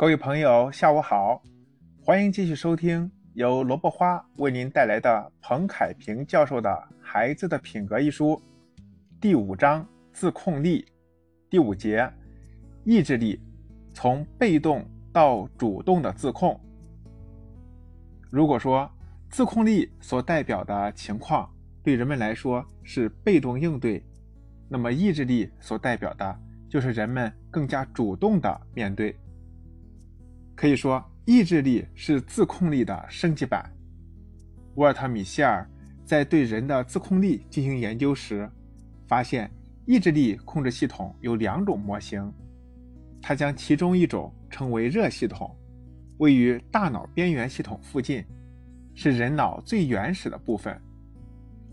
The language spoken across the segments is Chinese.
各位朋友，下午好，欢迎继续收听由萝卜花为您带来的彭凯平教授的《孩子的品格》一书，第五章自控力，第五节意志力，从被动到主动的自控。如果说自控力所代表的情况对人们来说是被动应对，那么意志力所代表的就是人们更加主动的面对。可以说，意志力是自控力的升级版。沃尔特·米歇尔在对人的自控力进行研究时，发现意志力控制系统有两种模型。他将其中一种称为热系统，位于大脑边缘系统附近，是人脑最原始的部分，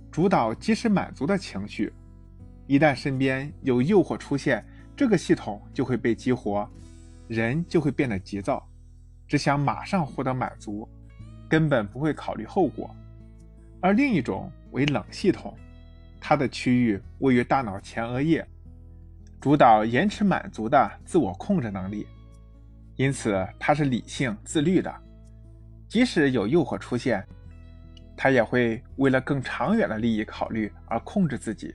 主导及时满足的情绪。一旦身边有诱惑出现，这个系统就会被激活，人就会变得急躁。只想马上获得满足，根本不会考虑后果。而另一种为冷系统，它的区域位于大脑前额叶，主导延迟满足的自我控制能力，因此它是理性自律的。即使有诱惑出现，它也会为了更长远的利益考虑而控制自己。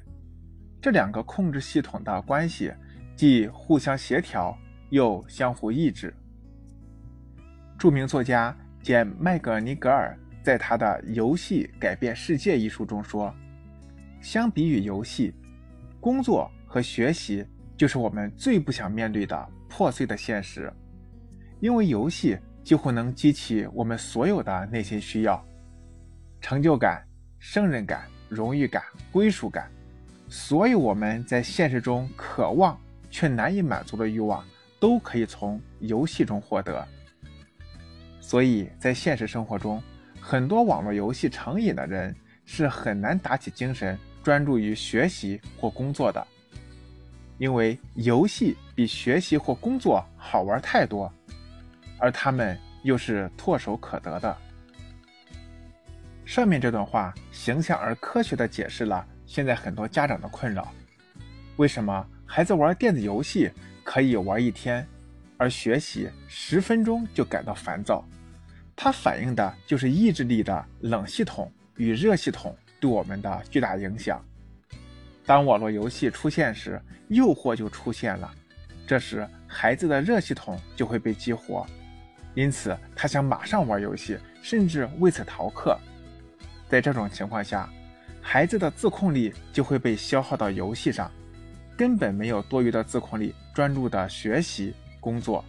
这两个控制系统的关系既互相协调，又相互抑制。著名作家简·麦格尼格尔在他的《游戏改变世界》一书中说：“相比于游戏，工作和学习就是我们最不想面对的破碎的现实。因为游戏几乎能激起我们所有的内心需要：成就感、胜任感、荣誉感、归属感，所有我们在现实中渴望却难以满足的欲望，都可以从游戏中获得。”所以在现实生活中，很多网络游戏成瘾的人是很难打起精神专注于学习或工作的，因为游戏比学习或工作好玩太多，而他们又是唾手可得的。上面这段话形象而科学地解释了现在很多家长的困扰：为什么孩子玩电子游戏可以玩一天？而学习十分钟就感到烦躁，它反映的就是意志力的冷系统与热系统对我们的巨大影响。当网络游戏出现时，诱惑就出现了，这时孩子的热系统就会被激活，因此他想马上玩游戏，甚至为此逃课。在这种情况下，孩子的自控力就会被消耗到游戏上，根本没有多余的自控力专注的学习。工作，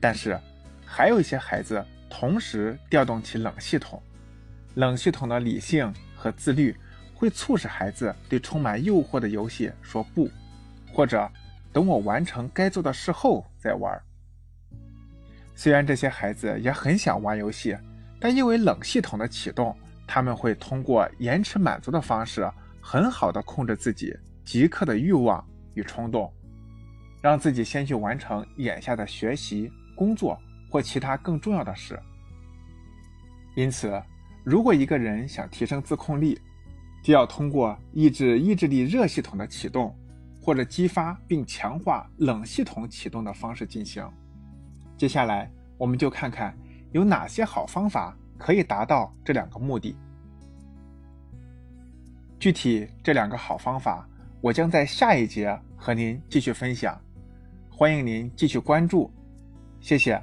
但是还有一些孩子同时调动起冷系统，冷系统的理性和自律会促使孩子对充满诱惑的游戏说不，或者等我完成该做的事后再玩。虽然这些孩子也很想玩游戏，但因为冷系统的启动，他们会通过延迟满足的方式，很好的控制自己即刻的欲望与冲动。让自己先去完成眼下的学习、工作或其他更重要的事。因此，如果一个人想提升自控力，就要通过抑制意志力热系统的启动，或者激发并强化冷系统启动的方式进行。接下来，我们就看看有哪些好方法可以达到这两个目的。具体这两个好方法，我将在下一节和您继续分享。欢迎您继续关注，谢谢。